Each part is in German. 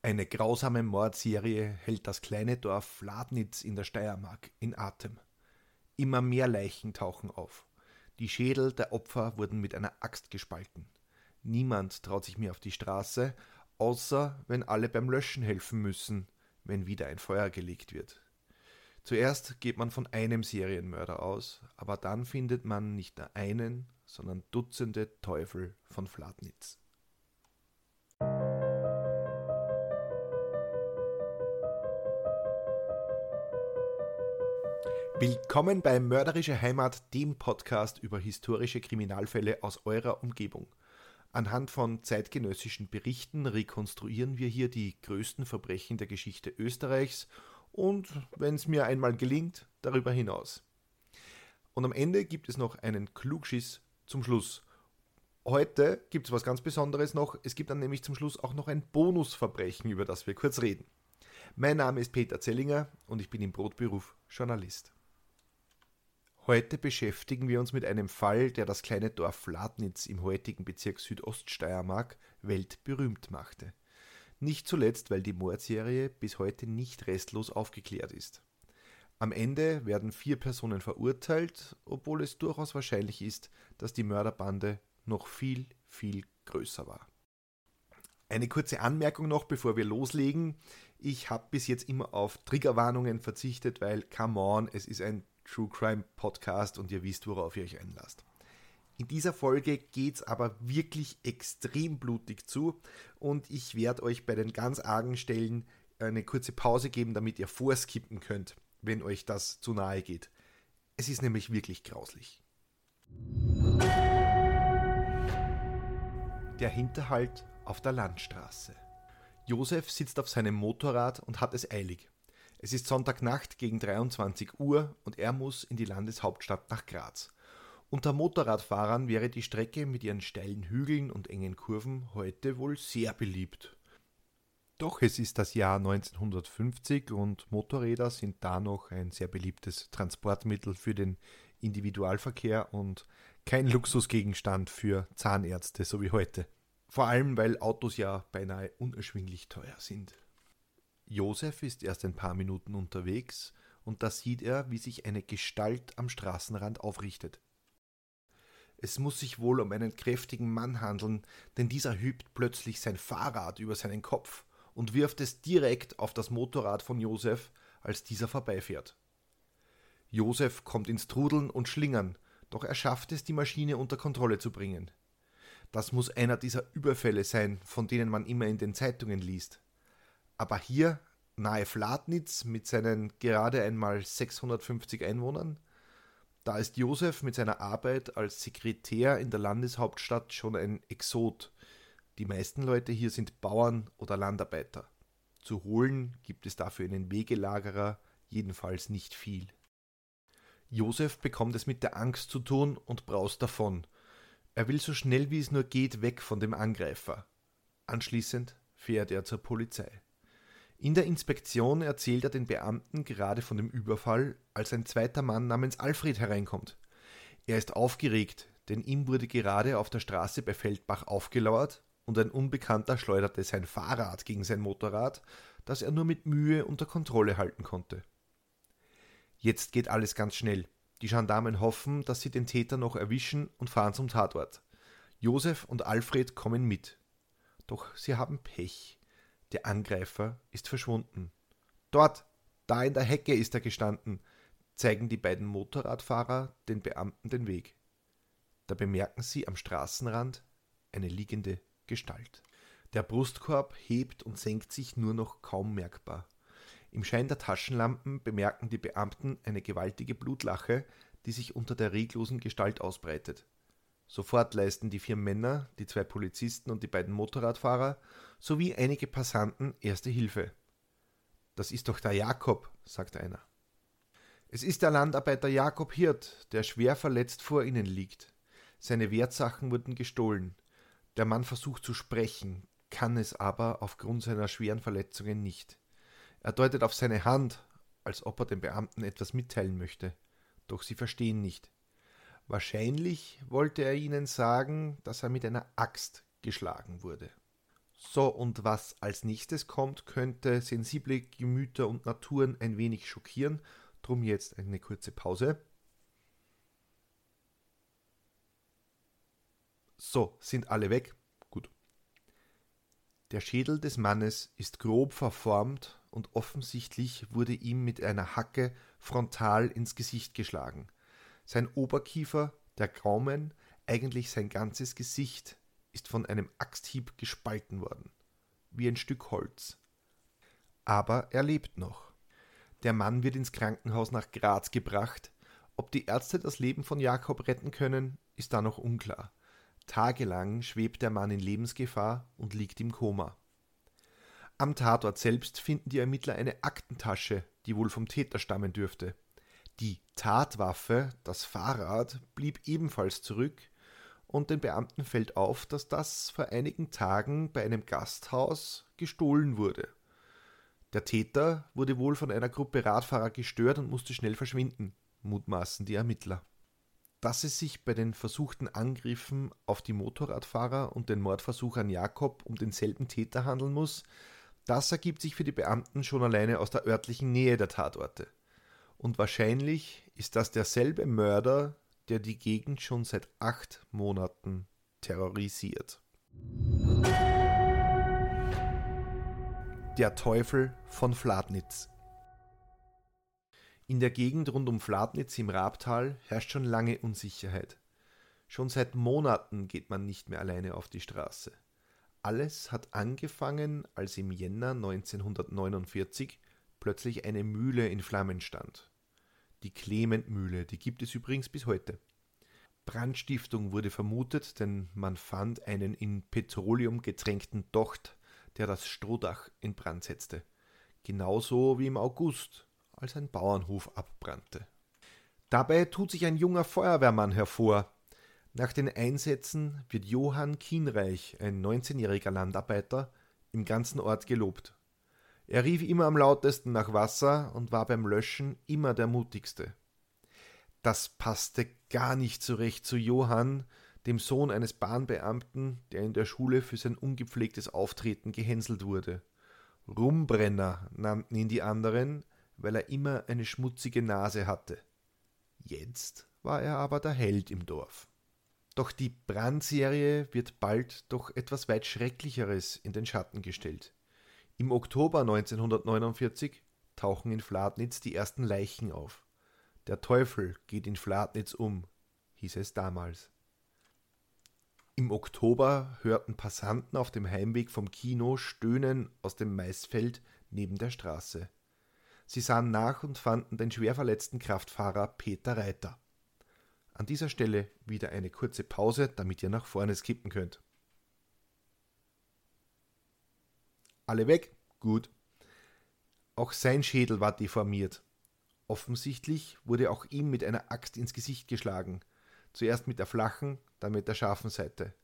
Eine grausame Mordserie hält das kleine Dorf Ladnitz in der Steiermark in Atem. Immer mehr Leichen tauchen auf. Die Schädel der Opfer wurden mit einer Axt gespalten. Niemand traut sich mehr auf die Straße, außer wenn alle beim Löschen helfen müssen, wenn wieder ein Feuer gelegt wird. Zuerst geht man von einem Serienmörder aus, aber dann findet man nicht nur einen, sondern Dutzende Teufel von Fladnitz. Willkommen bei Mörderische Heimat, dem Podcast über historische Kriminalfälle aus eurer Umgebung. Anhand von zeitgenössischen Berichten rekonstruieren wir hier die größten Verbrechen der Geschichte Österreichs und, wenn es mir einmal gelingt, darüber hinaus. Und am Ende gibt es noch einen Klugschiss zum Schluss. Heute gibt es was ganz Besonderes noch. Es gibt dann nämlich zum Schluss auch noch ein Bonusverbrechen, über das wir kurz reden. Mein Name ist Peter Zellinger und ich bin im Brotberuf Journalist. Heute beschäftigen wir uns mit einem Fall, der das kleine Dorf Ladnitz im heutigen Bezirk Südoststeiermark weltberühmt machte. Nicht zuletzt, weil die Mordserie bis heute nicht restlos aufgeklärt ist. Am Ende werden vier Personen verurteilt, obwohl es durchaus wahrscheinlich ist, dass die Mörderbande noch viel, viel größer war. Eine kurze Anmerkung noch, bevor wir loslegen. Ich habe bis jetzt immer auf Triggerwarnungen verzichtet, weil, come on, es ist ein True Crime Podcast und ihr wisst, worauf ihr euch einlasst. In dieser Folge geht es aber wirklich extrem blutig zu und ich werde euch bei den ganz argen Stellen eine kurze Pause geben, damit ihr vorskippen könnt, wenn euch das zu nahe geht. Es ist nämlich wirklich grauslich. Der Hinterhalt auf der Landstraße. Josef sitzt auf seinem Motorrad und hat es eilig. Es ist Sonntagnacht gegen 23 Uhr und er muss in die Landeshauptstadt nach Graz. Unter Motorradfahrern wäre die Strecke mit ihren steilen Hügeln und engen Kurven heute wohl sehr beliebt. Doch es ist das Jahr 1950 und Motorräder sind da noch ein sehr beliebtes Transportmittel für den Individualverkehr und kein Luxusgegenstand für Zahnärzte so wie heute. Vor allem, weil Autos ja beinahe unerschwinglich teuer sind. Josef ist erst ein paar Minuten unterwegs, und da sieht er, wie sich eine Gestalt am Straßenrand aufrichtet. Es muss sich wohl um einen kräftigen Mann handeln, denn dieser hübt plötzlich sein Fahrrad über seinen Kopf und wirft es direkt auf das Motorrad von Josef, als dieser vorbeifährt. Josef kommt ins Trudeln und Schlingern, doch er schafft es, die Maschine unter Kontrolle zu bringen. Das muss einer dieser Überfälle sein, von denen man immer in den Zeitungen liest. Aber hier, nahe Flatnitz mit seinen gerade einmal 650 Einwohnern, da ist Josef mit seiner Arbeit als Sekretär in der Landeshauptstadt schon ein Exot. Die meisten Leute hier sind Bauern oder Landarbeiter. Zu holen gibt es dafür einen Wegelagerer jedenfalls nicht viel. Josef bekommt es mit der Angst zu tun und braust davon. Er will so schnell wie es nur geht weg von dem Angreifer. Anschließend fährt er zur Polizei. In der Inspektion erzählt er den Beamten gerade von dem Überfall, als ein zweiter Mann namens Alfred hereinkommt. Er ist aufgeregt, denn ihm wurde gerade auf der Straße bei Feldbach aufgelauert und ein Unbekannter schleuderte sein Fahrrad gegen sein Motorrad, das er nur mit Mühe unter Kontrolle halten konnte. Jetzt geht alles ganz schnell. Die Gendarmen hoffen, dass sie den Täter noch erwischen und fahren zum Tatort. Josef und Alfred kommen mit. Doch sie haben Pech. Der Angreifer ist verschwunden. Dort, da in der Hecke ist er gestanden, zeigen die beiden Motorradfahrer den Beamten den Weg. Da bemerken sie am Straßenrand eine liegende Gestalt. Der Brustkorb hebt und senkt sich nur noch kaum merkbar. Im Schein der Taschenlampen bemerken die Beamten eine gewaltige Blutlache, die sich unter der reglosen Gestalt ausbreitet. Sofort leisten die vier Männer, die zwei Polizisten und die beiden Motorradfahrer sowie einige Passanten erste Hilfe. Das ist doch der Jakob, sagt einer. Es ist der Landarbeiter Jakob Hirt, der schwer verletzt vor ihnen liegt. Seine Wertsachen wurden gestohlen. Der Mann versucht zu sprechen, kann es aber aufgrund seiner schweren Verletzungen nicht. Er deutet auf seine Hand, als ob er den Beamten etwas mitteilen möchte. Doch sie verstehen nicht. Wahrscheinlich wollte er ihnen sagen, dass er mit einer Axt geschlagen wurde. So, und was als nächstes kommt, könnte sensible Gemüter und Naturen ein wenig schockieren. Drum jetzt eine kurze Pause. So, sind alle weg. Gut. Der Schädel des Mannes ist grob verformt und offensichtlich wurde ihm mit einer Hacke frontal ins Gesicht geschlagen. Sein Oberkiefer, der Gaumen, eigentlich sein ganzes Gesicht ist von einem Axthieb gespalten worden, wie ein Stück Holz. Aber er lebt noch. Der Mann wird ins Krankenhaus nach Graz gebracht. Ob die Ärzte das Leben von Jakob retten können, ist da noch unklar. Tagelang schwebt der Mann in Lebensgefahr und liegt im Koma. Am Tatort selbst finden die Ermittler eine Aktentasche, die wohl vom Täter stammen dürfte. Die Tatwaffe, das Fahrrad, blieb ebenfalls zurück, und den Beamten fällt auf, dass das vor einigen Tagen bei einem Gasthaus gestohlen wurde. Der Täter wurde wohl von einer Gruppe Radfahrer gestört und musste schnell verschwinden, mutmaßen die Ermittler. Dass es sich bei den versuchten Angriffen auf die Motorradfahrer und den Mordversuch an Jakob um denselben Täter handeln muss, das ergibt sich für die Beamten schon alleine aus der örtlichen Nähe der Tatorte. Und wahrscheinlich ist das derselbe Mörder, der die Gegend schon seit acht Monaten terrorisiert. Der Teufel von Fladnitz In der Gegend rund um Fladnitz im Rabtal herrscht schon lange Unsicherheit. Schon seit Monaten geht man nicht mehr alleine auf die Straße. Alles hat angefangen, als im Jänner 1949 plötzlich eine Mühle in Flammen stand. Die Clement-Mühle, die gibt es übrigens bis heute. Brandstiftung wurde vermutet, denn man fand einen in Petroleum getränkten Docht, der das Strohdach in Brand setzte. Genauso wie im August, als ein Bauernhof abbrannte. Dabei tut sich ein junger Feuerwehrmann hervor. Nach den Einsätzen wird Johann Kienreich, ein 19-jähriger Landarbeiter, im ganzen Ort gelobt. Er rief immer am lautesten nach Wasser und war beim Löschen immer der mutigste. Das passte gar nicht so recht zu Johann, dem Sohn eines Bahnbeamten, der in der Schule für sein ungepflegtes Auftreten gehänselt wurde. Rumbrenner nannten ihn die anderen, weil er immer eine schmutzige Nase hatte. Jetzt war er aber der Held im Dorf. Doch die Brandserie wird bald durch etwas weit Schrecklicheres in den Schatten gestellt. Im Oktober 1949 tauchen in Fladnitz die ersten Leichen auf. Der Teufel geht in Fladnitz um, hieß es damals. Im Oktober hörten Passanten auf dem Heimweg vom Kino Stöhnen aus dem Maisfeld neben der Straße. Sie sahen nach und fanden den schwer verletzten Kraftfahrer Peter Reiter. An dieser Stelle wieder eine kurze Pause, damit ihr nach vorne skippen könnt. Alle weg? Gut. Auch sein Schädel war deformiert. Offensichtlich wurde auch ihm mit einer Axt ins Gesicht geschlagen. Zuerst mit der flachen, dann mit der scharfen Seite.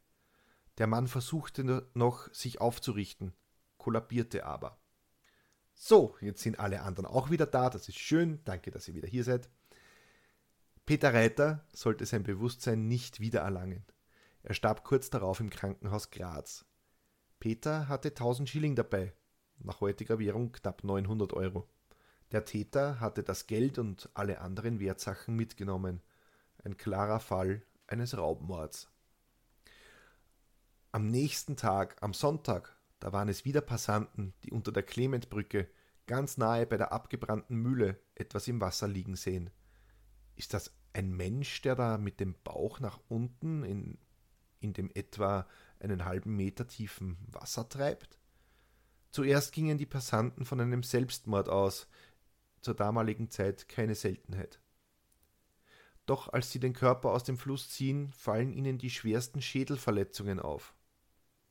Der Mann versuchte noch, sich aufzurichten, kollabierte aber. So, jetzt sind alle anderen auch wieder da. Das ist schön. Danke, dass ihr wieder hier seid. Peter Reiter sollte sein Bewusstsein nicht wiedererlangen. Er starb kurz darauf im Krankenhaus Graz. Peter hatte 1000 Schilling dabei, nach heutiger Währung knapp 900 Euro. Der Täter hatte das Geld und alle anderen Wertsachen mitgenommen. Ein klarer Fall eines Raubmords. Am nächsten Tag, am Sonntag, da waren es wieder Passanten, die unter der Clementbrücke, ganz nahe bei der abgebrannten Mühle, etwas im Wasser liegen sehen. Ist das ein Mensch, der da mit dem Bauch nach unten in, in dem etwa einen halben Meter tiefen Wasser treibt? Zuerst gingen die Passanten von einem Selbstmord aus, zur damaligen Zeit keine Seltenheit. Doch als sie den Körper aus dem Fluss ziehen, fallen ihnen die schwersten Schädelverletzungen auf.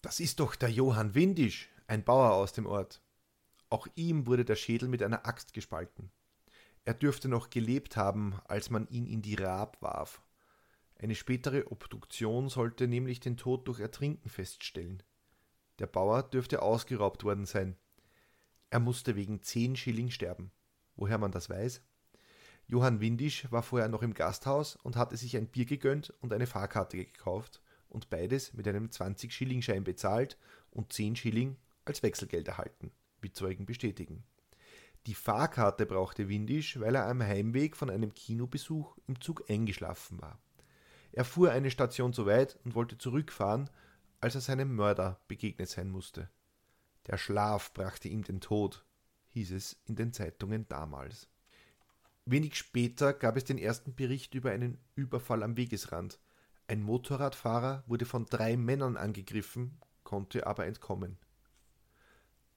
Das ist doch der Johann Windisch, ein Bauer aus dem Ort. Auch ihm wurde der Schädel mit einer Axt gespalten. Er dürfte noch gelebt haben, als man ihn in die Raab warf. Eine spätere Obduktion sollte nämlich den Tod durch Ertrinken feststellen. Der Bauer dürfte ausgeraubt worden sein. Er musste wegen zehn Schilling sterben. Woher man das weiß? Johann Windisch war vorher noch im Gasthaus und hatte sich ein Bier gegönnt und eine Fahrkarte gekauft und beides mit einem 20-Schilling-Schein bezahlt und 10 Schilling als Wechselgeld erhalten, wie Zeugen bestätigen. Die Fahrkarte brauchte Windisch, weil er am Heimweg von einem Kinobesuch im Zug eingeschlafen war. Er fuhr eine Station zu weit und wollte zurückfahren, als er seinem Mörder begegnet sein musste. Der Schlaf brachte ihm den Tod, hieß es in den Zeitungen damals. Wenig später gab es den ersten Bericht über einen Überfall am Wegesrand. Ein Motorradfahrer wurde von drei Männern angegriffen, konnte aber entkommen.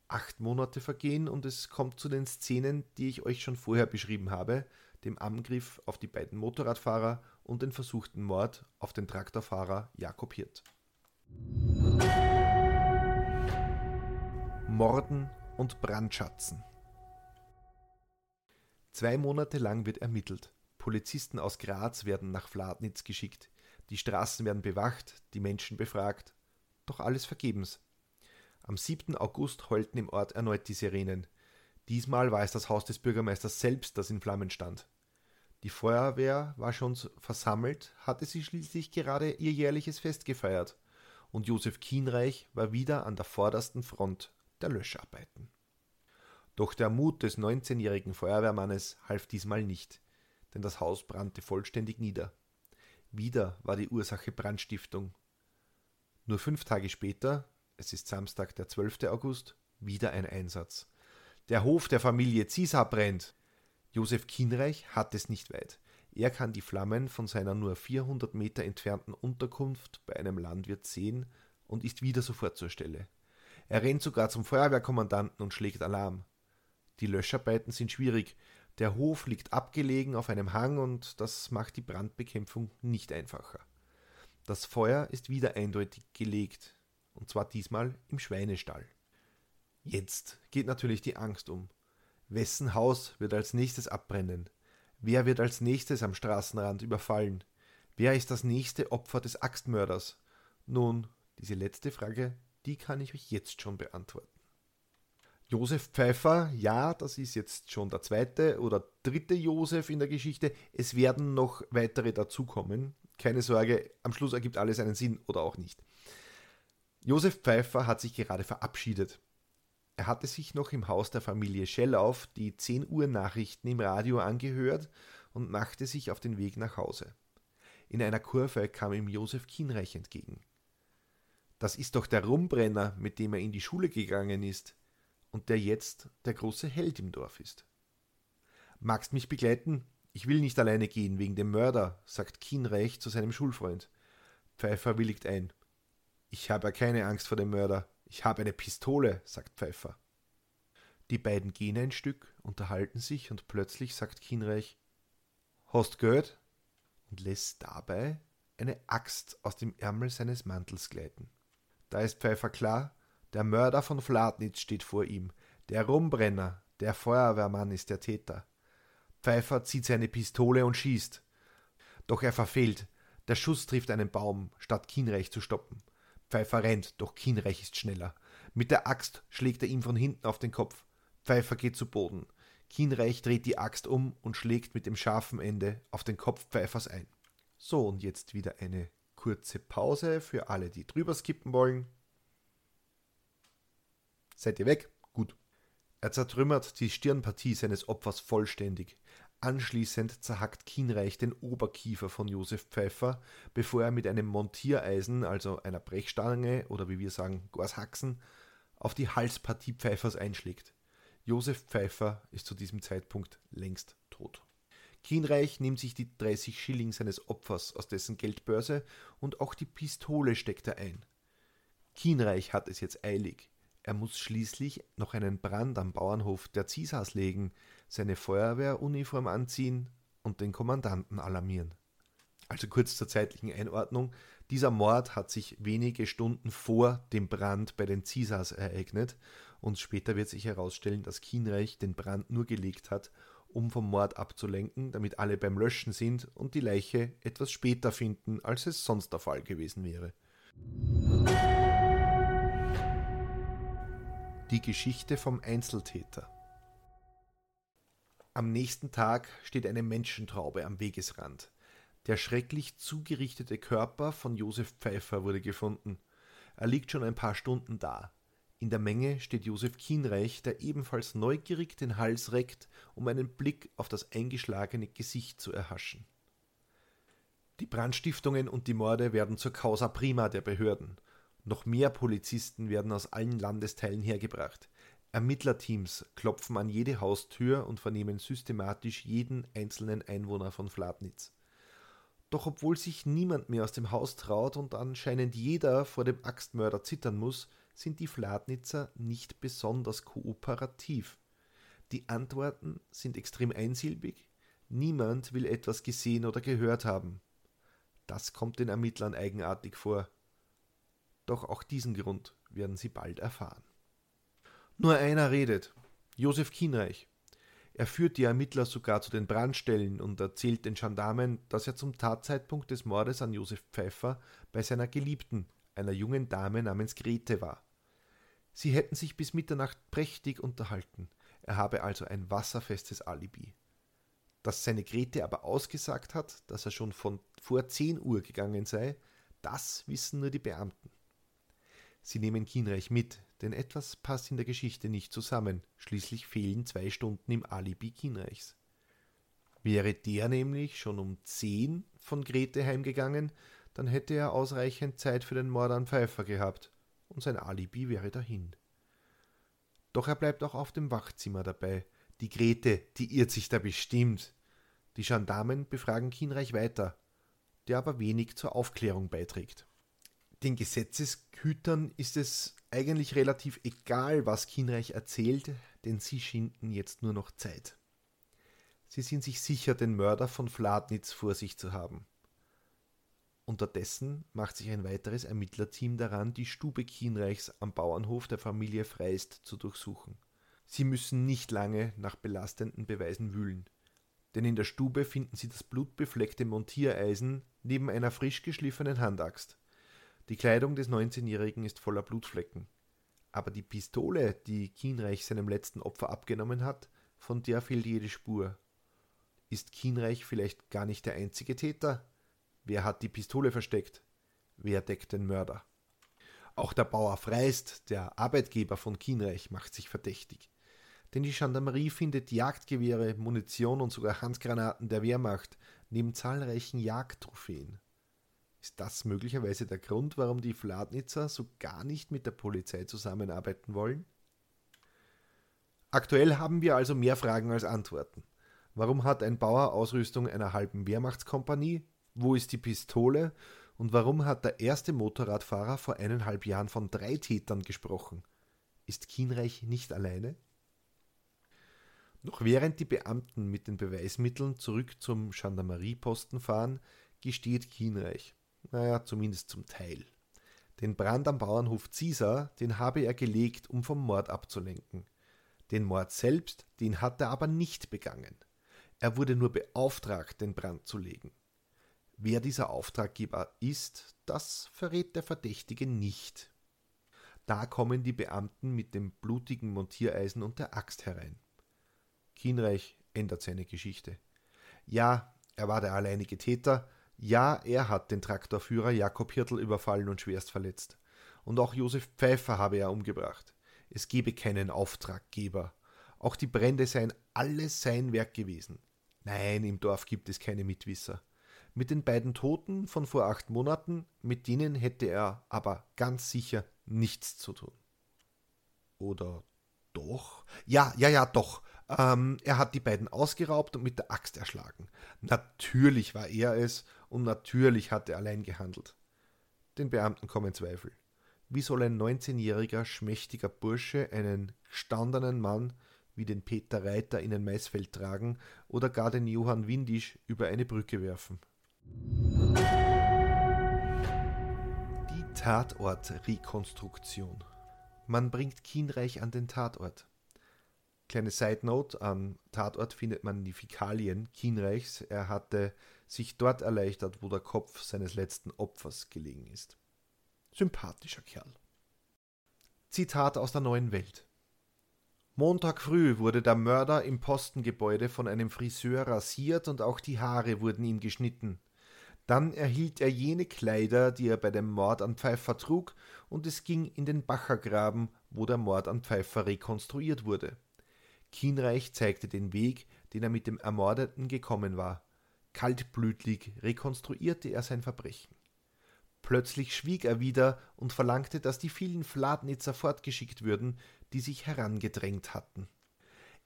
Acht Monate vergehen und es kommt zu den Szenen, die ich euch schon vorher beschrieben habe, dem Angriff auf die beiden Motorradfahrer und den versuchten Mord auf den Traktorfahrer Jakob Hirt. Morden und Brandschatzen. Zwei Monate lang wird ermittelt. Polizisten aus Graz werden nach Fladnitz geschickt. Die Straßen werden bewacht, die Menschen befragt. Doch alles vergebens. Am 7. August heulten im Ort erneut die Sirenen. Diesmal war es das Haus des Bürgermeisters selbst, das in Flammen stand. Die Feuerwehr war schon versammelt, hatte sie schließlich gerade ihr jährliches Fest gefeiert, und Josef Kienreich war wieder an der vordersten Front der Löscharbeiten. Doch der Mut des 19-jährigen Feuerwehrmannes half diesmal nicht, denn das Haus brannte vollständig nieder. Wieder war die Ursache Brandstiftung. Nur fünf Tage später, es ist Samstag, der 12. August, wieder ein Einsatz. Der Hof der Familie Zisa brennt. Josef Kienreich hat es nicht weit. Er kann die Flammen von seiner nur 400 Meter entfernten Unterkunft bei einem Landwirt sehen und ist wieder sofort zur Stelle. Er rennt sogar zum Feuerwehrkommandanten und schlägt Alarm. Die Löscharbeiten sind schwierig. Der Hof liegt abgelegen auf einem Hang und das macht die Brandbekämpfung nicht einfacher. Das Feuer ist wieder eindeutig gelegt, und zwar diesmal im Schweinestall. Jetzt geht natürlich die Angst um. Wessen Haus wird als nächstes abbrennen? Wer wird als nächstes am Straßenrand überfallen? Wer ist das nächste Opfer des Axtmörders? Nun, diese letzte Frage, die kann ich euch jetzt schon beantworten. Josef Pfeiffer, ja, das ist jetzt schon der zweite oder dritte Josef in der Geschichte. Es werden noch weitere dazukommen. Keine Sorge, am Schluss ergibt alles einen Sinn oder auch nicht. Josef Pfeiffer hat sich gerade verabschiedet. Er hatte sich noch im Haus der Familie Schellauf die 10 Uhr Nachrichten im Radio angehört und machte sich auf den Weg nach Hause. In einer Kurve kam ihm Josef Kienreich entgegen. Das ist doch der Rumbrenner, mit dem er in die Schule gegangen ist und der jetzt der große Held im Dorf ist. Magst mich begleiten? Ich will nicht alleine gehen wegen dem Mörder, sagt Kienreich zu seinem Schulfreund. Pfeiffer willigt ein. Ich habe ja keine Angst vor dem Mörder. Ich habe eine Pistole, sagt Pfeiffer. Die beiden gehen ein Stück, unterhalten sich und plötzlich sagt Kienreich: Hast gehört? und lässt dabei eine Axt aus dem Ärmel seines Mantels gleiten. Da ist Pfeiffer klar, der Mörder von Fladnitz steht vor ihm, der Rumbrenner, der Feuerwehrmann ist der Täter. Pfeiffer zieht seine Pistole und schießt. Doch er verfehlt. Der Schuss trifft einen Baum, statt Kienreich zu stoppen. Pfeiffer rennt, doch Kienreich ist schneller. Mit der Axt schlägt er ihm von hinten auf den Kopf. Pfeiffer geht zu Boden. Kienreich dreht die Axt um und schlägt mit dem scharfen Ende auf den Kopf Pfeiffers ein. So, und jetzt wieder eine kurze Pause für alle, die drüber skippen wollen. Seid ihr weg? Gut. Er zertrümmert die Stirnpartie seines Opfers vollständig. Anschließend zerhackt Kienreich den Oberkiefer von Josef Pfeiffer, bevor er mit einem Montiereisen, also einer Brechstange oder wie wir sagen, Gorshaxen, auf die Halspartie Pfeiffers einschlägt. Josef Pfeiffer ist zu diesem Zeitpunkt längst tot. Kienreich nimmt sich die 30 Schilling seines Opfers aus dessen Geldbörse und auch die Pistole steckt er ein. Kienreich hat es jetzt eilig. Er muss schließlich noch einen Brand am Bauernhof der Zisas legen, seine Feuerwehruniform anziehen und den Kommandanten alarmieren. Also kurz zur zeitlichen Einordnung. Dieser Mord hat sich wenige Stunden vor dem Brand bei den Zisas ereignet und später wird sich herausstellen, dass Kienreich den Brand nur gelegt hat, um vom Mord abzulenken, damit alle beim Löschen sind und die Leiche etwas später finden, als es sonst der Fall gewesen wäre. Die Geschichte vom Einzeltäter. Am nächsten Tag steht eine Menschentraube am Wegesrand. Der schrecklich zugerichtete Körper von Josef Pfeiffer wurde gefunden. Er liegt schon ein paar Stunden da. In der Menge steht Josef Kienreich, der ebenfalls neugierig den Hals reckt, um einen Blick auf das eingeschlagene Gesicht zu erhaschen. Die Brandstiftungen und die Morde werden zur Causa prima der Behörden. Noch mehr Polizisten werden aus allen Landesteilen hergebracht. Ermittlerteams klopfen an jede Haustür und vernehmen systematisch jeden einzelnen Einwohner von Fladnitz. Doch obwohl sich niemand mehr aus dem Haus traut und anscheinend jeder vor dem Axtmörder zittern muss, sind die Fladnitzer nicht besonders kooperativ. Die Antworten sind extrem einsilbig, niemand will etwas gesehen oder gehört haben. Das kommt den Ermittlern eigenartig vor. Doch auch diesen Grund werden sie bald erfahren. Nur einer redet, Josef Kienreich. Er führt die Ermittler sogar zu den Brandstellen und erzählt den Gendarmen, dass er zum Tatzeitpunkt des Mordes an Josef Pfeiffer bei seiner Geliebten, einer jungen Dame namens Grete, war. Sie hätten sich bis Mitternacht prächtig unterhalten. Er habe also ein wasserfestes Alibi. Dass seine Grete aber ausgesagt hat, dass er schon von vor 10 Uhr gegangen sei, das wissen nur die Beamten. Sie nehmen Kienreich mit, denn etwas passt in der Geschichte nicht zusammen. Schließlich fehlen zwei Stunden im Alibi Kienreichs. Wäre der nämlich schon um 10 von Grete heimgegangen, dann hätte er ausreichend Zeit für den Mord an Pfeiffer gehabt und sein Alibi wäre dahin. Doch er bleibt auch auf dem Wachzimmer dabei. Die Grete, die irrt sich da bestimmt. Die Gendarmen befragen Kienreich weiter, der aber wenig zur Aufklärung beiträgt. Den Gesetzeshütern ist es eigentlich relativ egal, was Kienreich erzählt, denn sie schinden jetzt nur noch Zeit. Sie sind sich sicher, den Mörder von Fladnitz vor sich zu haben. Unterdessen macht sich ein weiteres Ermittlerteam daran, die Stube Kienreichs am Bauernhof der Familie Freist zu durchsuchen. Sie müssen nicht lange nach belastenden Beweisen wühlen, denn in der Stube finden sie das blutbefleckte Montiereisen neben einer frisch geschliffenen Handaxt. Die Kleidung des 19-Jährigen ist voller Blutflecken. Aber die Pistole, die Kienreich seinem letzten Opfer abgenommen hat, von der fehlt jede Spur. Ist Kienreich vielleicht gar nicht der einzige Täter? Wer hat die Pistole versteckt? Wer deckt den Mörder? Auch der Bauer Freist, der Arbeitgeber von Kienreich, macht sich verdächtig. Denn die Gendarmerie findet Jagdgewehre, Munition und sogar Handgranaten der Wehrmacht neben zahlreichen Jagdtrophäen. Ist das möglicherweise der Grund, warum die Fladnitzer so gar nicht mit der Polizei zusammenarbeiten wollen? Aktuell haben wir also mehr Fragen als Antworten. Warum hat ein Bauer Ausrüstung einer halben Wehrmachtskompanie wo ist die Pistole? Und warum hat der erste Motorradfahrer vor eineinhalb Jahren von drei Tätern gesprochen? Ist Kienreich nicht alleine? Noch während die Beamten mit den Beweismitteln zurück zum Gendarmerieposten fahren, gesteht Kienreich. Naja, zumindest zum Teil. Den Brand am Bauernhof Ziesar, den habe er gelegt, um vom Mord abzulenken. Den Mord selbst, den hat er aber nicht begangen. Er wurde nur beauftragt, den Brand zu legen. Wer dieser Auftraggeber ist, das verrät der Verdächtige nicht. Da kommen die Beamten mit dem blutigen Montiereisen und der Axt herein. Kienreich ändert seine Geschichte. Ja, er war der alleinige Täter, ja, er hat den Traktorführer Jakob Hirtl überfallen und schwerst verletzt. Und auch Josef Pfeiffer habe er umgebracht. Es gebe keinen Auftraggeber. Auch die Brände seien alles sein Werk gewesen. Nein, im Dorf gibt es keine Mitwisser. Mit den beiden Toten von vor acht Monaten, mit denen hätte er aber ganz sicher nichts zu tun. Oder doch? Ja, ja, ja, doch. Ähm, er hat die beiden ausgeraubt und mit der Axt erschlagen. Natürlich war er es und natürlich hat er allein gehandelt. Den Beamten kommen Zweifel. Wie soll ein 19-jähriger, schmächtiger Bursche einen gestandenen Mann wie den Peter Reiter in ein Maisfeld tragen oder gar den Johann Windisch über eine Brücke werfen? Die Tatortrekonstruktion. Man bringt Kienreich an den Tatort. Kleine Side Note: Am Tatort findet man die Fäkalien Kienreichs. Er hatte sich dort erleichtert, wo der Kopf seines letzten Opfers gelegen ist. Sympathischer Kerl. Zitat aus der neuen Welt. Montag früh wurde der Mörder im Postengebäude von einem Friseur rasiert und auch die Haare wurden ihm geschnitten. Dann erhielt er jene Kleider, die er bei dem Mord an Pfeiffer trug, und es ging in den Bachergraben, wo der Mord an Pfeiffer rekonstruiert wurde. Kienreich zeigte den Weg, den er mit dem Ermordeten gekommen war. Kaltblütig rekonstruierte er sein Verbrechen. Plötzlich schwieg er wieder und verlangte, dass die vielen Fladnitzer fortgeschickt würden, die sich herangedrängt hatten.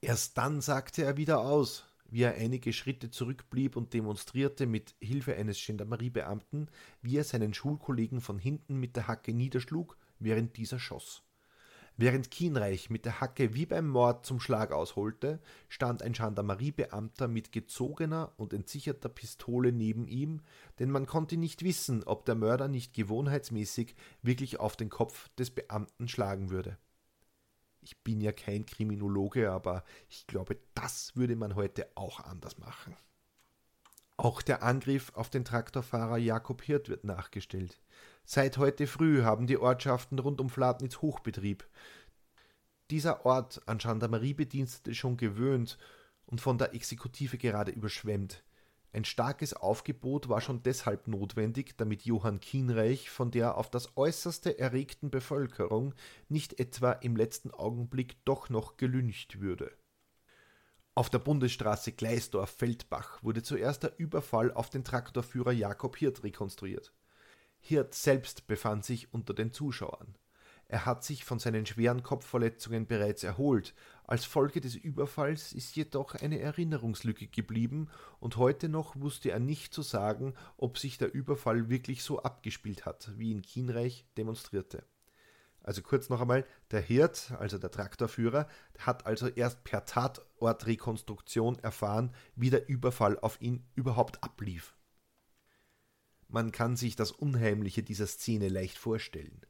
Erst dann sagte er wieder aus, wie er einige Schritte zurückblieb und demonstrierte mit Hilfe eines Gendarmeriebeamten, wie er seinen Schulkollegen von hinten mit der Hacke niederschlug, während dieser schoss. Während Kienreich mit der Hacke wie beim Mord zum Schlag ausholte, stand ein Gendarmeriebeamter mit gezogener und entsicherter Pistole neben ihm, denn man konnte nicht wissen, ob der Mörder nicht gewohnheitsmäßig wirklich auf den Kopf des Beamten schlagen würde. Ich bin ja kein Kriminologe, aber ich glaube, das würde man heute auch anders machen. Auch der Angriff auf den Traktorfahrer Jakob Hirt wird nachgestellt. Seit heute früh haben die Ortschaften rund um Fladnitz Hochbetrieb. Dieser Ort an Gendarmeriebedienstete schon gewöhnt und von der Exekutive gerade überschwemmt. Ein starkes Aufgebot war schon deshalb notwendig, damit Johann Kienreich von der auf das äußerste erregten Bevölkerung nicht etwa im letzten Augenblick doch noch gelüncht würde. Auf der Bundesstraße Gleisdorf-Feldbach wurde zuerst der Überfall auf den Traktorführer Jakob Hirt rekonstruiert. Hirt selbst befand sich unter den Zuschauern. Er hat sich von seinen schweren Kopfverletzungen bereits erholt. Als Folge des Überfalls ist jedoch eine Erinnerungslücke geblieben und heute noch wusste er nicht zu sagen, ob sich der Überfall wirklich so abgespielt hat, wie ihn Kienreich demonstrierte. Also kurz noch einmal, der Hirt, also der Traktorführer, hat also erst per Tatortrekonstruktion erfahren, wie der Überfall auf ihn überhaupt ablief. Man kann sich das Unheimliche dieser Szene leicht vorstellen.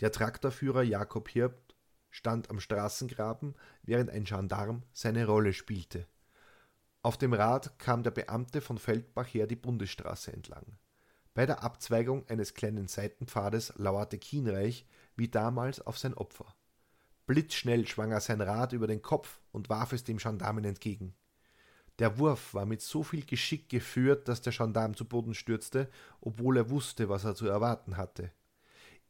Der Traktorführer Jakob Hirt stand am Straßengraben, während ein Gendarm seine Rolle spielte. Auf dem Rad kam der Beamte von Feldbach her die Bundesstraße entlang. Bei der Abzweigung eines kleinen Seitenpfades lauerte Kienreich wie damals auf sein Opfer. Blitzschnell schwang er sein Rad über den Kopf und warf es dem Gendarmen entgegen. Der Wurf war mit so viel Geschick geführt, dass der Gendarm zu Boden stürzte, obwohl er wusste, was er zu erwarten hatte.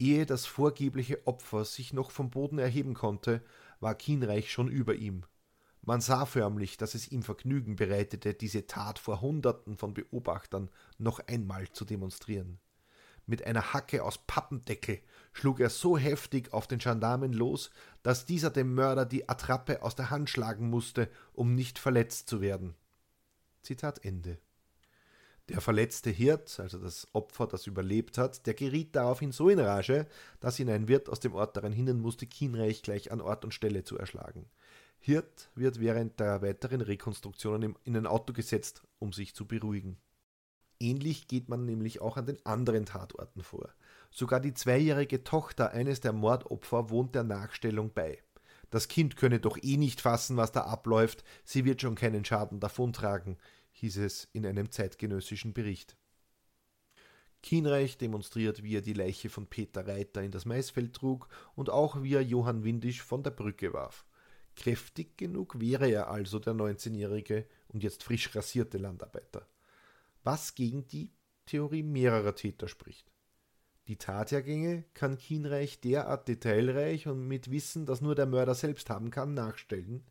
Ehe das vorgebliche Opfer sich noch vom Boden erheben konnte, war Kienreich schon über ihm. Man sah förmlich, dass es ihm Vergnügen bereitete, diese Tat vor Hunderten von Beobachtern noch einmal zu demonstrieren. Mit einer Hacke aus Pappendeckel schlug er so heftig auf den Gendarmen los, dass dieser dem Mörder die Attrappe aus der Hand schlagen musste, um nicht verletzt zu werden. Zitat Ende. Der verletzte Hirt, also das Opfer, das überlebt hat, der geriet daraufhin so in Rage, dass ihn ein Wirt aus dem Ort daran hindern musste, Kienreich gleich an Ort und Stelle zu erschlagen. Hirt wird während der weiteren Rekonstruktionen in ein Auto gesetzt, um sich zu beruhigen. Ähnlich geht man nämlich auch an den anderen Tatorten vor. Sogar die zweijährige Tochter eines der Mordopfer wohnt der Nachstellung bei. Das Kind könne doch eh nicht fassen, was da abläuft, sie wird schon keinen Schaden davontragen hieß es in einem zeitgenössischen Bericht. Kienreich demonstriert, wie er die Leiche von Peter Reiter in das Maisfeld trug und auch wie er Johann Windisch von der Brücke warf. Kräftig genug wäre er also der 19-jährige und jetzt frisch rasierte Landarbeiter. Was gegen die Theorie mehrerer Täter spricht. Die Tathergänge kann Kienreich derart detailreich und mit Wissen, das nur der Mörder selbst haben kann, nachstellen,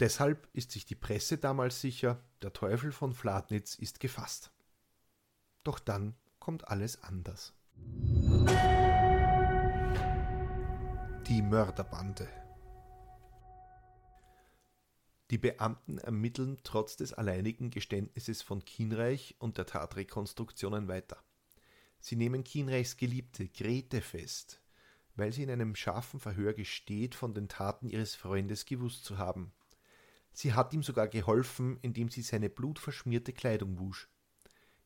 Deshalb ist sich die Presse damals sicher, der Teufel von Fladnitz ist gefasst. Doch dann kommt alles anders. Die Mörderbande. Die Beamten ermitteln trotz des alleinigen Geständnisses von Kienreich und der Tatrekonstruktionen weiter. Sie nehmen Kienreichs Geliebte Grete fest, weil sie in einem scharfen Verhör gesteht, von den Taten ihres Freundes gewusst zu haben. Sie hat ihm sogar geholfen, indem sie seine blutverschmierte Kleidung wusch.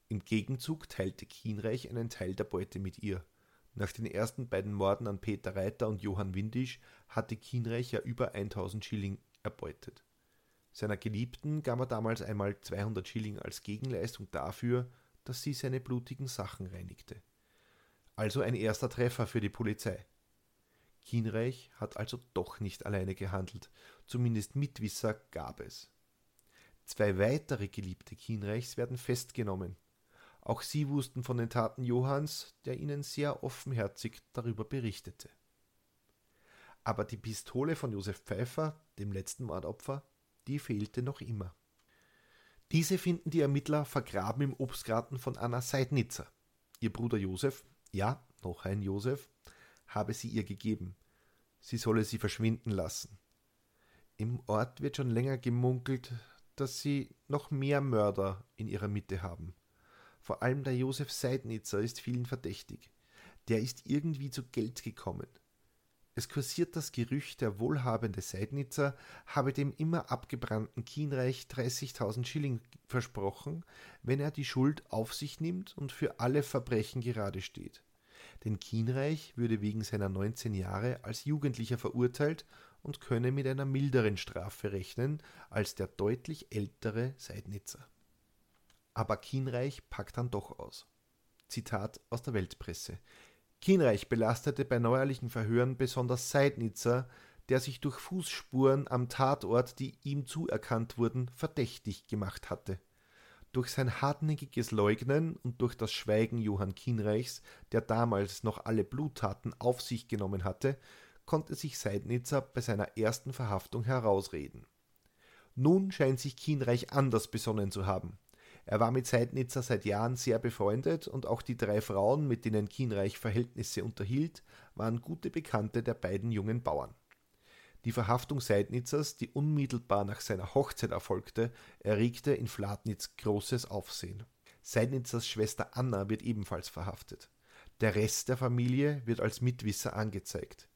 Im Gegenzug teilte Kienreich einen Teil der Beute mit ihr. Nach den ersten beiden Morden an Peter Reiter und Johann Windisch hatte Kienreich ja über 1000 Schilling erbeutet. Seiner Geliebten gab er damals einmal 200 Schilling als Gegenleistung dafür, dass sie seine blutigen Sachen reinigte. Also ein erster Treffer für die Polizei. Kienreich hat also doch nicht alleine gehandelt, zumindest Mitwisser gab es. Zwei weitere Geliebte Kienreichs werden festgenommen. Auch sie wussten von den Taten Johanns, der ihnen sehr offenherzig darüber berichtete. Aber die Pistole von Josef Pfeiffer, dem letzten Mordopfer, die fehlte noch immer. Diese finden die Ermittler vergraben im Obstgarten von Anna Seidnitzer. Ihr Bruder Josef, ja, noch ein Josef, habe sie ihr gegeben. Sie solle sie verschwinden lassen. Im Ort wird schon länger gemunkelt, dass sie noch mehr Mörder in ihrer Mitte haben. Vor allem der Josef Seidnitzer ist vielen verdächtig. Der ist irgendwie zu Geld gekommen. Es kursiert das Gerücht, der wohlhabende Seidnitzer habe dem immer abgebrannten Kienreich 30.000 Schilling versprochen, wenn er die Schuld auf sich nimmt und für alle Verbrechen gerade steht. Denn Kienreich würde wegen seiner 19 Jahre als Jugendlicher verurteilt und könne mit einer milderen Strafe rechnen als der deutlich ältere Seidnitzer. Aber Kienreich packt dann doch aus. Zitat aus der Weltpresse. Kienreich belastete bei neuerlichen Verhören besonders Seidnitzer, der sich durch Fußspuren am Tatort, die ihm zuerkannt wurden, verdächtig gemacht hatte. Durch sein hartnäckiges Leugnen und durch das Schweigen Johann Kienreichs, der damals noch alle Bluttaten auf sich genommen hatte, konnte sich Seidnitzer bei seiner ersten Verhaftung herausreden. Nun scheint sich Kienreich anders besonnen zu haben. Er war mit Seidnitzer seit Jahren sehr befreundet und auch die drei Frauen, mit denen Kienreich Verhältnisse unterhielt, waren gute Bekannte der beiden jungen Bauern. Die Verhaftung Seidnitzers, die unmittelbar nach seiner Hochzeit erfolgte, erregte in Flatnitz großes Aufsehen. Seidnitzers Schwester Anna wird ebenfalls verhaftet. Der Rest der Familie wird als Mitwisser angezeigt.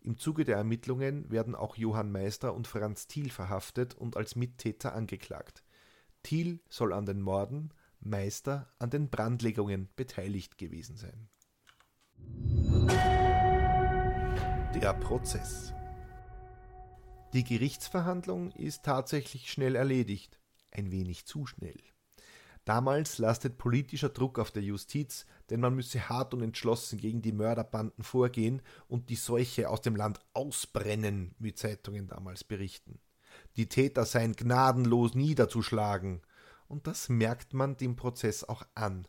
Im Zuge der Ermittlungen werden auch Johann Meister und Franz Thiel verhaftet und als Mittäter angeklagt. Thiel soll an den Morden, Meister an den Brandlegungen beteiligt gewesen sein. Der Prozess Die Gerichtsverhandlung ist tatsächlich schnell erledigt, ein wenig zu schnell. Damals lastet politischer Druck auf der Justiz, denn man müsse hart und entschlossen gegen die Mörderbanden vorgehen und die Seuche aus dem Land ausbrennen, wie Zeitungen damals berichten. Die Täter seien gnadenlos niederzuschlagen. Und das merkt man dem Prozess auch an.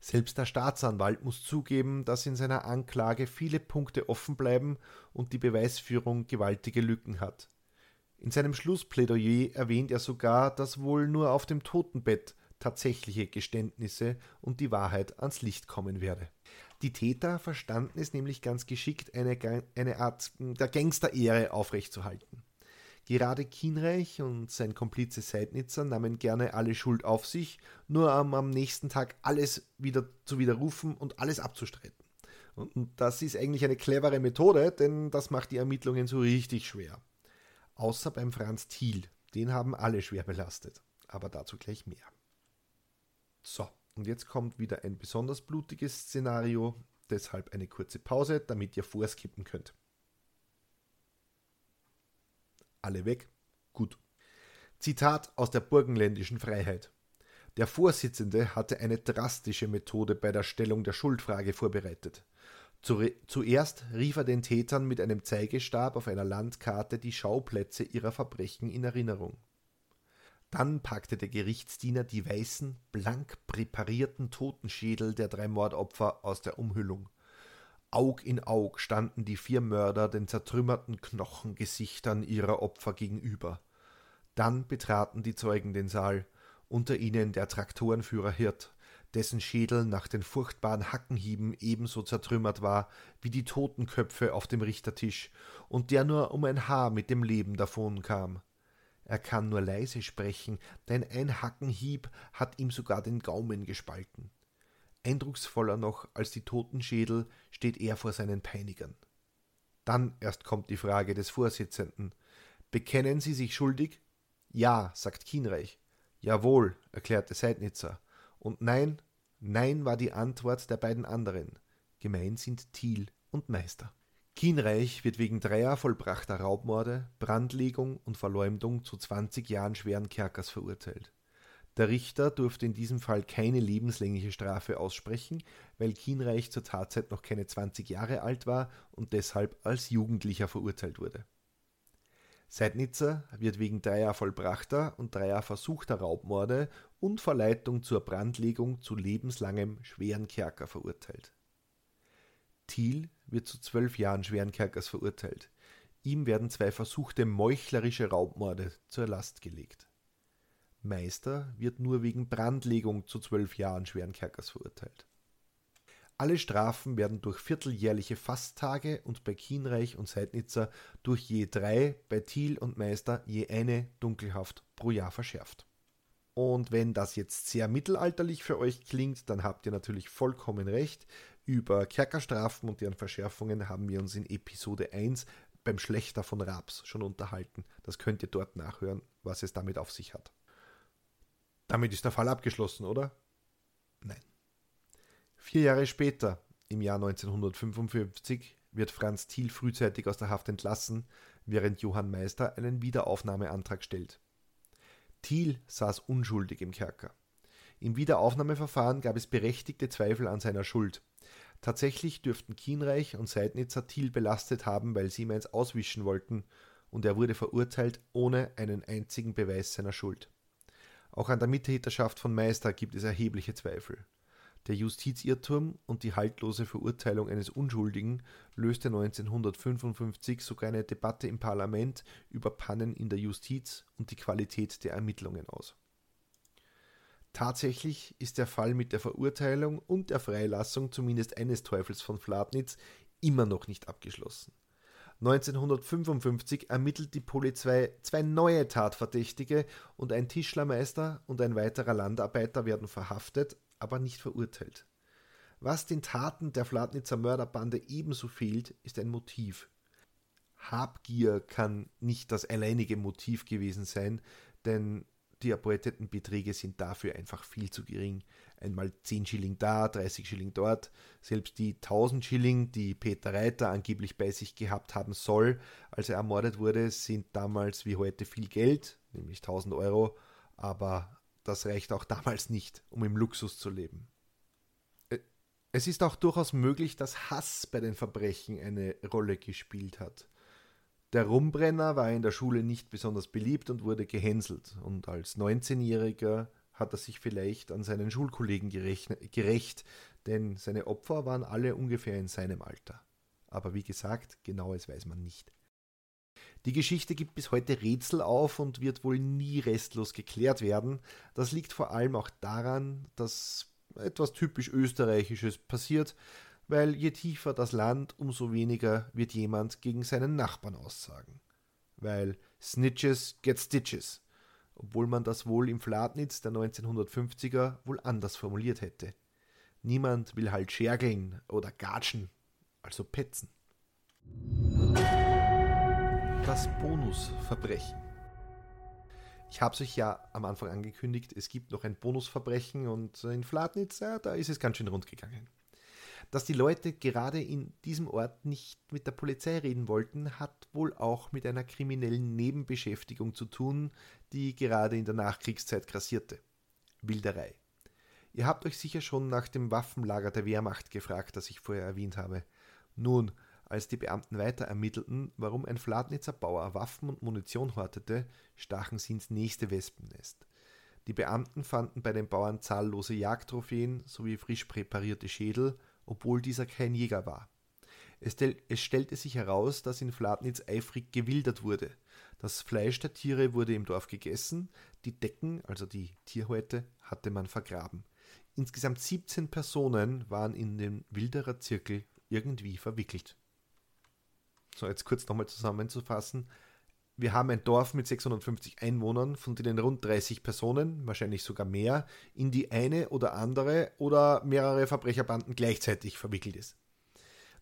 Selbst der Staatsanwalt muss zugeben, dass in seiner Anklage viele Punkte offen bleiben und die Beweisführung gewaltige Lücken hat. In seinem Schlussplädoyer erwähnt er sogar, dass wohl nur auf dem Totenbett tatsächliche Geständnisse und die Wahrheit ans Licht kommen werde. Die Täter verstanden es nämlich ganz geschickt, eine, eine Art der Gangsterehre aufrechtzuerhalten. Gerade Kienreich und sein Komplize Seidnitzer nahmen gerne alle Schuld auf sich, nur um am nächsten Tag alles wieder zu widerrufen und alles abzustreiten. Und das ist eigentlich eine clevere Methode, denn das macht die Ermittlungen so richtig schwer. Außer beim Franz Thiel, den haben alle schwer belastet. Aber dazu gleich mehr. So, und jetzt kommt wieder ein besonders blutiges Szenario, deshalb eine kurze Pause, damit ihr vorskippen könnt. Alle weg? Gut. Zitat aus der burgenländischen Freiheit. Der Vorsitzende hatte eine drastische Methode bei der Stellung der Schuldfrage vorbereitet. Zuerst rief er den Tätern mit einem Zeigestab auf einer Landkarte die Schauplätze ihrer Verbrechen in Erinnerung. Dann packte der Gerichtsdiener die weißen, blank präparierten Totenschädel der drei Mordopfer aus der Umhüllung. Aug in Aug standen die vier Mörder den zertrümmerten Knochengesichtern ihrer Opfer gegenüber. Dann betraten die Zeugen den Saal, unter ihnen der Traktorenführer Hirt, dessen Schädel nach den furchtbaren Hackenhieben ebenso zertrümmert war wie die Totenköpfe auf dem Richtertisch und der nur um ein Haar mit dem Leben davonkam. Er kann nur leise sprechen, denn ein Hackenhieb hat ihm sogar den Gaumen gespalten. Eindrucksvoller noch als die Totenschädel steht er vor seinen Peinigern. Dann erst kommt die Frage des Vorsitzenden. Bekennen Sie sich schuldig? Ja, sagt Kienreich. Jawohl, erklärte Seidnitzer. Und nein, nein war die Antwort der beiden anderen. Gemein sind Thiel und Meister. Kienreich wird wegen dreier vollbrachter Raubmorde, Brandlegung und Verleumdung zu 20 Jahren schweren Kerkers verurteilt. Der Richter durfte in diesem Fall keine lebenslängliche Strafe aussprechen, weil Kienreich zur Tatzeit noch keine 20 Jahre alt war und deshalb als Jugendlicher verurteilt wurde. Seidnitzer wird wegen dreier vollbrachter und dreier versuchter Raubmorde und Verleitung zur Brandlegung zu lebenslangem schweren Kerker verurteilt. Thiel wird zu zwölf Jahren schweren Kerkers verurteilt. Ihm werden zwei versuchte meuchlerische Raubmorde zur Last gelegt. Meister wird nur wegen Brandlegung zu zwölf Jahren schweren Kerkers verurteilt. Alle Strafen werden durch vierteljährliche Fasttage und bei Kienreich und Seidnitzer durch je drei, bei Thiel und Meister je eine Dunkelhaft pro Jahr verschärft. Und wenn das jetzt sehr mittelalterlich für euch klingt, dann habt ihr natürlich vollkommen recht. Über Kerkerstrafen und deren Verschärfungen haben wir uns in Episode 1 beim Schlechter von Raps schon unterhalten. Das könnt ihr dort nachhören, was es damit auf sich hat. Damit ist der Fall abgeschlossen, oder? Nein. Vier Jahre später, im Jahr 1955, wird Franz Thiel frühzeitig aus der Haft entlassen, während Johann Meister einen Wiederaufnahmeantrag stellt. Thiel saß unschuldig im Kerker. Im Wiederaufnahmeverfahren gab es berechtigte Zweifel an seiner Schuld. Tatsächlich dürften Kienreich und Seidnitzer Thiel belastet haben, weil sie ihm eins auswischen wollten, und er wurde verurteilt ohne einen einzigen Beweis seiner Schuld. Auch an der Mittäterschaft von Meister gibt es erhebliche Zweifel. Der Justizirrtum und die haltlose Verurteilung eines Unschuldigen löste 1955 sogar eine Debatte im Parlament über Pannen in der Justiz und die Qualität der Ermittlungen aus. Tatsächlich ist der Fall mit der Verurteilung und der Freilassung zumindest eines Teufels von Fladnitz immer noch nicht abgeschlossen. 1955 ermittelt die Polizei zwei neue Tatverdächtige und ein Tischlermeister und ein weiterer Landarbeiter werden verhaftet, aber nicht verurteilt. Was den Taten der Fladnitzer Mörderbande ebenso fehlt, ist ein Motiv. Habgier kann nicht das alleinige Motiv gewesen sein, denn die erbeuteten Beträge sind dafür einfach viel zu gering. Einmal 10 Schilling da, 30 Schilling dort. Selbst die 1000 Schilling, die Peter Reiter angeblich bei sich gehabt haben soll, als er ermordet wurde, sind damals wie heute viel Geld, nämlich 1000 Euro, aber das reicht auch damals nicht, um im Luxus zu leben. Äh, es ist auch durchaus möglich, dass Hass bei den Verbrechen eine Rolle gespielt hat. Der Rumbrenner war in der Schule nicht besonders beliebt und wurde gehänselt, und als 19-Jähriger hat er sich vielleicht an seinen Schulkollegen gerecht, denn seine Opfer waren alle ungefähr in seinem Alter. Aber wie gesagt, genaues weiß man nicht. Die Geschichte gibt bis heute Rätsel auf und wird wohl nie restlos geklärt werden. Das liegt vor allem auch daran, dass etwas typisch Österreichisches passiert, weil je tiefer das Land, umso weniger wird jemand gegen seinen Nachbarn aussagen. Weil Snitches get Stitches, obwohl man das wohl im Flatnitz der 1950er wohl anders formuliert hätte. Niemand will halt schergeln oder gatschen, also petzen. Das Bonusverbrechen. Ich habe es euch ja am Anfang angekündigt, es gibt noch ein Bonusverbrechen und in Flatnitz, ja, da ist es ganz schön rund gegangen. Dass die Leute gerade in diesem Ort nicht mit der Polizei reden wollten, hat wohl auch mit einer kriminellen Nebenbeschäftigung zu tun, die gerade in der Nachkriegszeit grassierte. Wilderei. Ihr habt euch sicher schon nach dem Waffenlager der Wehrmacht gefragt, das ich vorher erwähnt habe. Nun, als die Beamten weiter ermittelten, warum ein Fladnitzer Bauer Waffen und Munition hortete, stachen sie ins nächste Wespennest. Die Beamten fanden bei den Bauern zahllose Jagdtrophäen sowie frisch präparierte Schädel obwohl dieser kein Jäger war. Es, stel es stellte sich heraus, dass in Fladnitz eifrig gewildert wurde. Das Fleisch der Tiere wurde im Dorf gegessen, die Decken, also die Tierhäute, hatte man vergraben. Insgesamt 17 Personen waren in den Wildererzirkel irgendwie verwickelt. So, jetzt kurz nochmal zusammenzufassen. Wir haben ein Dorf mit 650 Einwohnern, von denen rund 30 Personen, wahrscheinlich sogar mehr, in die eine oder andere oder mehrere Verbrecherbanden gleichzeitig verwickelt ist.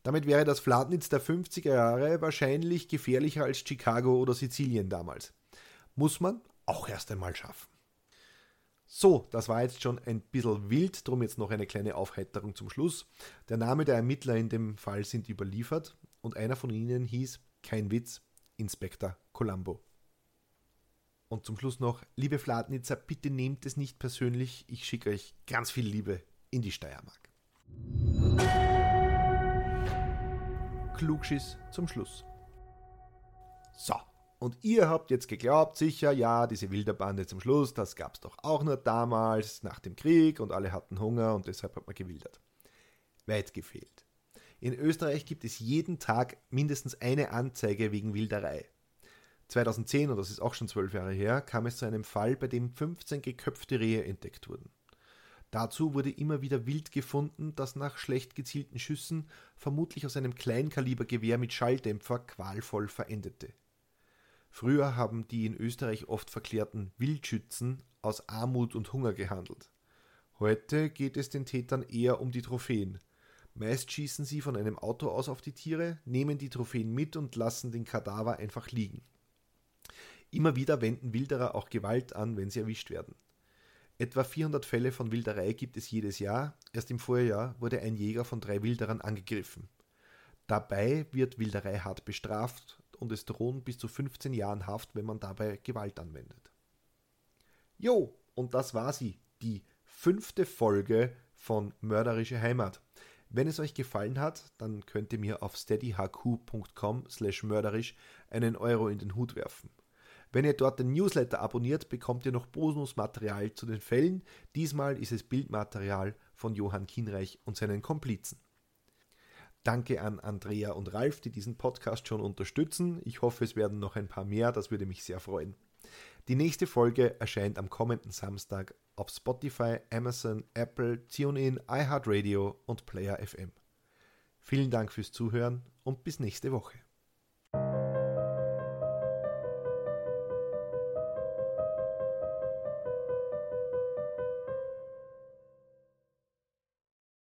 Damit wäre das Flatnitz der 50er Jahre wahrscheinlich gefährlicher als Chicago oder Sizilien damals. Muss man auch erst einmal schaffen. So, das war jetzt schon ein bisschen wild, drum jetzt noch eine kleine Aufheiterung zum Schluss. Der Name der Ermittler in dem Fall sind überliefert und einer von ihnen hieß, kein Witz, Inspektor Columbo. Und zum Schluss noch, liebe Fladnitzer, bitte nehmt es nicht persönlich, ich schicke euch ganz viel Liebe in die Steiermark. Klugschiss zum Schluss. So, Und ihr habt jetzt geglaubt, sicher, ja, diese Wilderbande zum Schluss, das gab es doch auch nur damals, nach dem Krieg und alle hatten Hunger und deshalb hat man gewildert. Weit gefehlt. In Österreich gibt es jeden Tag mindestens eine Anzeige wegen Wilderei. 2010, und das ist auch schon zwölf Jahre her, kam es zu einem Fall, bei dem 15 geköpfte Rehe entdeckt wurden. Dazu wurde immer wieder Wild gefunden, das nach schlecht gezielten Schüssen, vermutlich aus einem Kleinkalibergewehr mit Schalldämpfer, qualvoll verendete. Früher haben die in Österreich oft verklärten Wildschützen aus Armut und Hunger gehandelt. Heute geht es den Tätern eher um die Trophäen. Meist schießen sie von einem Auto aus auf die Tiere, nehmen die Trophäen mit und lassen den Kadaver einfach liegen. Immer wieder wenden Wilderer auch Gewalt an, wenn sie erwischt werden. Etwa 400 Fälle von Wilderei gibt es jedes Jahr. Erst im Vorjahr wurde ein Jäger von drei Wilderern angegriffen. Dabei wird Wilderei hart bestraft und es drohen bis zu 15 Jahren Haft, wenn man dabei Gewalt anwendet. Jo, und das war sie, die fünfte Folge von Mörderische Heimat. Wenn es euch gefallen hat, dann könnt ihr mir auf steadyhq.com slash mörderisch einen Euro in den Hut werfen. Wenn ihr dort den Newsletter abonniert, bekommt ihr noch Bonusmaterial zu den Fällen. Diesmal ist es Bildmaterial von Johann Kienreich und seinen Komplizen. Danke an Andrea und Ralf, die diesen Podcast schon unterstützen. Ich hoffe, es werden noch ein paar mehr, das würde mich sehr freuen. Die nächste Folge erscheint am kommenden Samstag auf Spotify, Amazon, Apple, TuneIn, iHeartRadio und Player FM. Vielen Dank fürs Zuhören und bis nächste Woche.